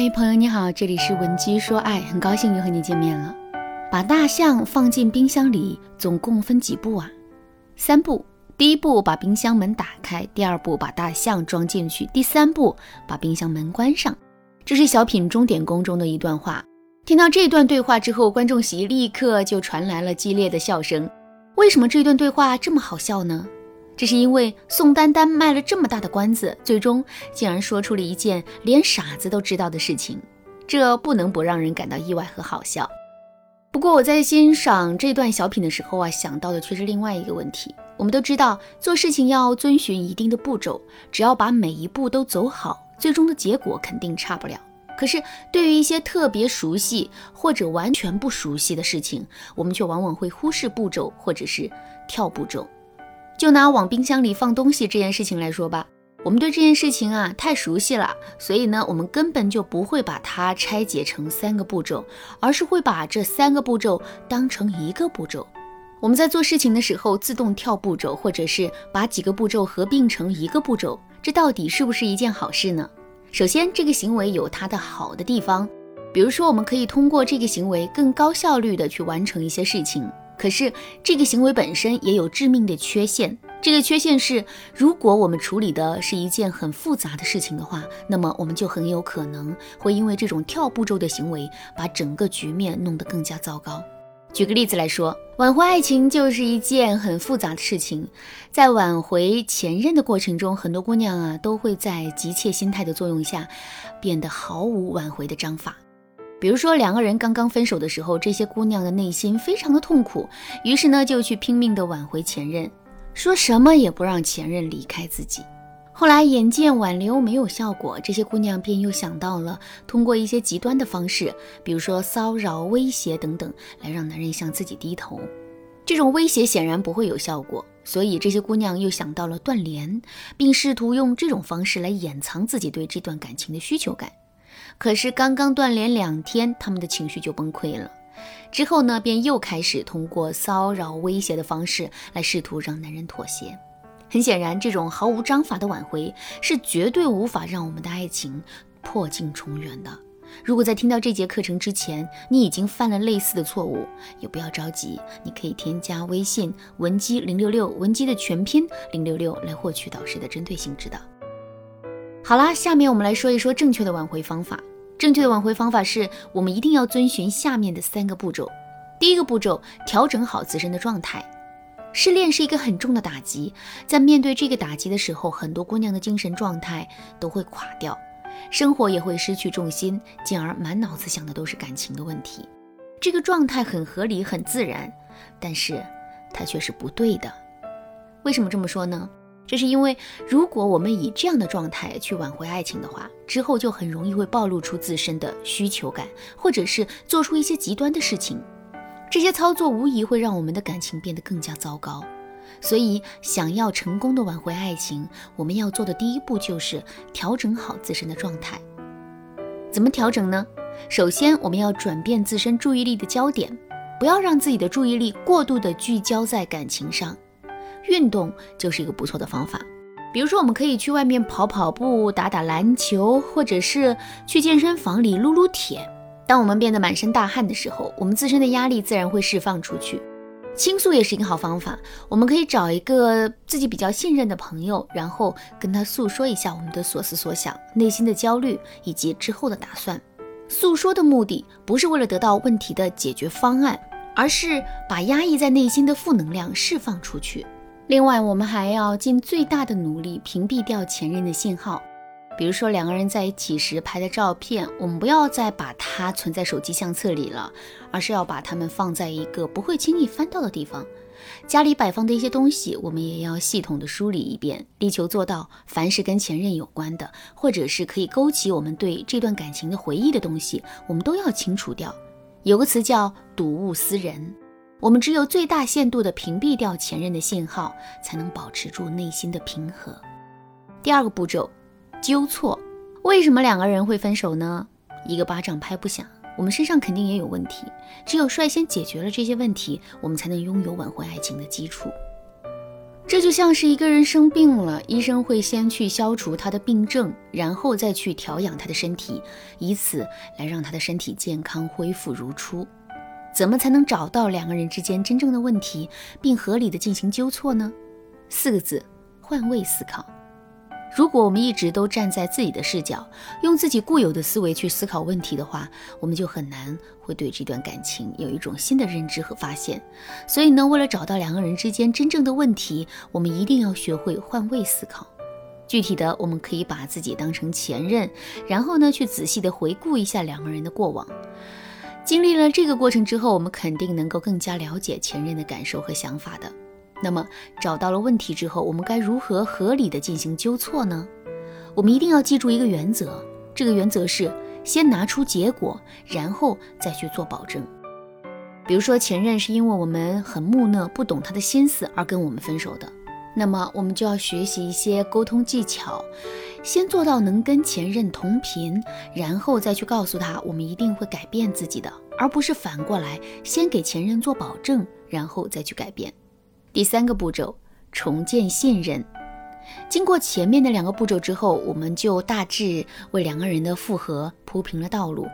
嗨，朋友你好，这里是文姬说爱，很高兴又和你见面了。把大象放进冰箱里，总共分几步啊？三步。第一步，把冰箱门打开；第二步，把大象装进去；第三步，把冰箱门关上。这是小品钟点工中的一段话。听到这段对话之后，观众席立刻就传来了激烈的笑声。为什么这段对话这么好笑呢？这是因为宋丹丹卖了这么大的关子，最终竟然说出了一件连傻子都知道的事情，这不能不让人感到意外和好笑。不过我在欣赏这段小品的时候啊，想到的却是另外一个问题。我们都知道，做事情要遵循一定的步骤，只要把每一步都走好，最终的结果肯定差不了。可是对于一些特别熟悉或者完全不熟悉的事情，我们却往往会忽视步骤，或者是跳步骤。就拿往冰箱里放东西这件事情来说吧。我们对这件事情啊太熟悉了，所以呢，我们根本就不会把它拆解成三个步骤，而是会把这三个步骤当成一个步骤。我们在做事情的时候自动跳步骤，或者是把几个步骤合并成一个步骤，这到底是不是一件好事呢？首先，这个行为有它的好的地方，比如说我们可以通过这个行为更高效率的去完成一些事情。可是这个行为本身也有致命的缺陷。这个缺陷是，如果我们处理的是一件很复杂的事情的话，那么我们就很有可能会因为这种跳步骤的行为，把整个局面弄得更加糟糕。举个例子来说，挽回爱情就是一件很复杂的事情，在挽回前任的过程中，很多姑娘啊都会在急切心态的作用下，变得毫无挽回的章法。比如说，两个人刚刚分手的时候，这些姑娘的内心非常的痛苦，于是呢就去拼命的挽回前任。说什么也不让前任离开自己。后来眼见挽留没有效果，这些姑娘便又想到了通过一些极端的方式，比如说骚扰、威胁等等，来让男人向自己低头。这种威胁显然不会有效果，所以这些姑娘又想到了断联，并试图用这种方式来掩藏自己对这段感情的需求感。可是刚刚断联两天，他们的情绪就崩溃了。之后呢，便又开始通过骚扰、威胁的方式来试图让男人妥协。很显然，这种毫无章法的挽回是绝对无法让我们的爱情破镜重圆的。如果在听到这节课程之前，你已经犯了类似的错误，也不要着急，你可以添加微信文姬零六六，文姬的全拼零六六，来获取导师的针对性指导。好啦，下面我们来说一说正确的挽回方法。正确的挽回方法是我们一定要遵循下面的三个步骤。第一个步骤，调整好自身的状态。失恋是一个很重的打击，在面对这个打击的时候，很多姑娘的精神状态都会垮掉，生活也会失去重心，进而满脑子想的都是感情的问题。这个状态很合理、很自然，但是它却是不对的。为什么这么说呢？这是因为，如果我们以这样的状态去挽回爱情的话，之后就很容易会暴露出自身的需求感，或者是做出一些极端的事情。这些操作无疑会让我们的感情变得更加糟糕。所以，想要成功的挽回爱情，我们要做的第一步就是调整好自身的状态。怎么调整呢？首先，我们要转变自身注意力的焦点，不要让自己的注意力过度的聚焦在感情上。运动就是一个不错的方法，比如说我们可以去外面跑跑步、打打篮球，或者是去健身房里撸撸铁。当我们变得满身大汗的时候，我们自身的压力自然会释放出去。倾诉也是一个好方法，我们可以找一个自己比较信任的朋友，然后跟他诉说一下我们的所思所想、内心的焦虑以及之后的打算。诉说的目的不是为了得到问题的解决方案，而是把压抑在内心的负能量释放出去。另外，我们还要尽最大的努力屏蔽掉前任的信号。比如说，两个人在一起时拍的照片，我们不要再把它存在手机相册里了，而是要把它们放在一个不会轻易翻到的地方。家里摆放的一些东西，我们也要系统的梳理一遍，力求做到凡是跟前任有关的，或者是可以勾起我们对这段感情的回忆的东西，我们都要清除掉。有个词叫“睹物思人”。我们只有最大限度地屏蔽掉前任的信号，才能保持住内心的平和。第二个步骤，纠错。为什么两个人会分手呢？一个巴掌拍不响，我们身上肯定也有问题。只有率先解决了这些问题，我们才能拥有挽回爱情的基础。这就像是一个人生病了，医生会先去消除他的病症，然后再去调养他的身体，以此来让他的身体健康恢复如初。怎么才能找到两个人之间真正的问题，并合理的进行纠错呢？四个字：换位思考。如果我们一直都站在自己的视角，用自己固有的思维去思考问题的话，我们就很难会对这段感情有一种新的认知和发现。所以呢，为了找到两个人之间真正的问题，我们一定要学会换位思考。具体的，我们可以把自己当成前任，然后呢，去仔细的回顾一下两个人的过往。经历了这个过程之后，我们肯定能够更加了解前任的感受和想法的。那么找到了问题之后，我们该如何合理的进行纠错呢？我们一定要记住一个原则，这个原则是先拿出结果，然后再去做保证。比如说前任是因为我们很木讷，不懂他的心思而跟我们分手的，那么我们就要学习一些沟通技巧，先做到能跟前任同频，然后再去告诉他我们一定会改变自己的，而不是反过来先给前任做保证，然后再去改变。第三个步骤，重建信任。经过前面的两个步骤之后，我们就大致为两个人的复合铺平了道路。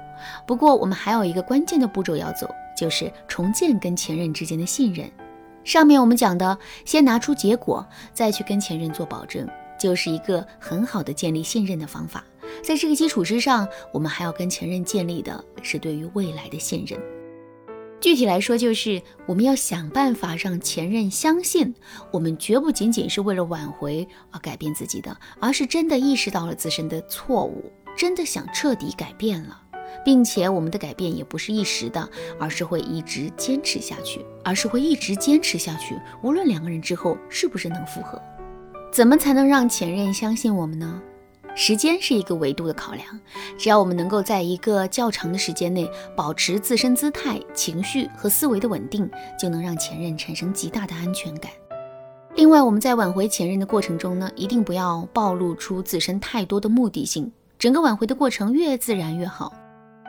不过，我们还有一个关键的步骤要走，就是重建跟前任之间的信任。上面我们讲的，先拿出结果，再去跟前任做保证，就是一个很好的建立信任的方法。在这个基础之上，我们还要跟前任建立的是对于未来的信任。具体来说，就是我们要想办法让前任相信，我们绝不仅仅是为了挽回而改变自己的，而是真的意识到了自身的错误，真的想彻底改变了，并且我们的改变也不是一时的，而是会一直坚持下去，而是会一直坚持下去，无论两个人之后是不是能复合。怎么才能让前任相信我们呢？时间是一个维度的考量，只要我们能够在一个较长的时间内保持自身姿态、情绪和思维的稳定，就能让前任产生极大的安全感。另外，我们在挽回前任的过程中呢，一定不要暴露出自身太多的目的性，整个挽回的过程越自然越好。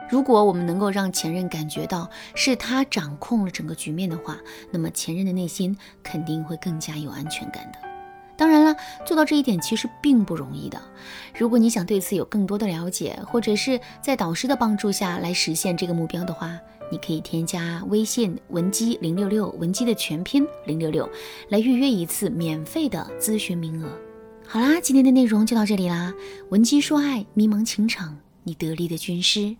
如果我们能够让前任感觉到是他掌控了整个局面的话，那么前任的内心肯定会更加有安全感的。当然了，做到这一点其实并不容易的。如果你想对此有更多的了解，或者是在导师的帮助下来实现这个目标的话，你可以添加微信文姬零六六，文姬的全拼零六六，来预约一次免费的咨询名额。好啦，今天的内容就到这里啦。文姬说爱，迷茫情场，你得力的军师。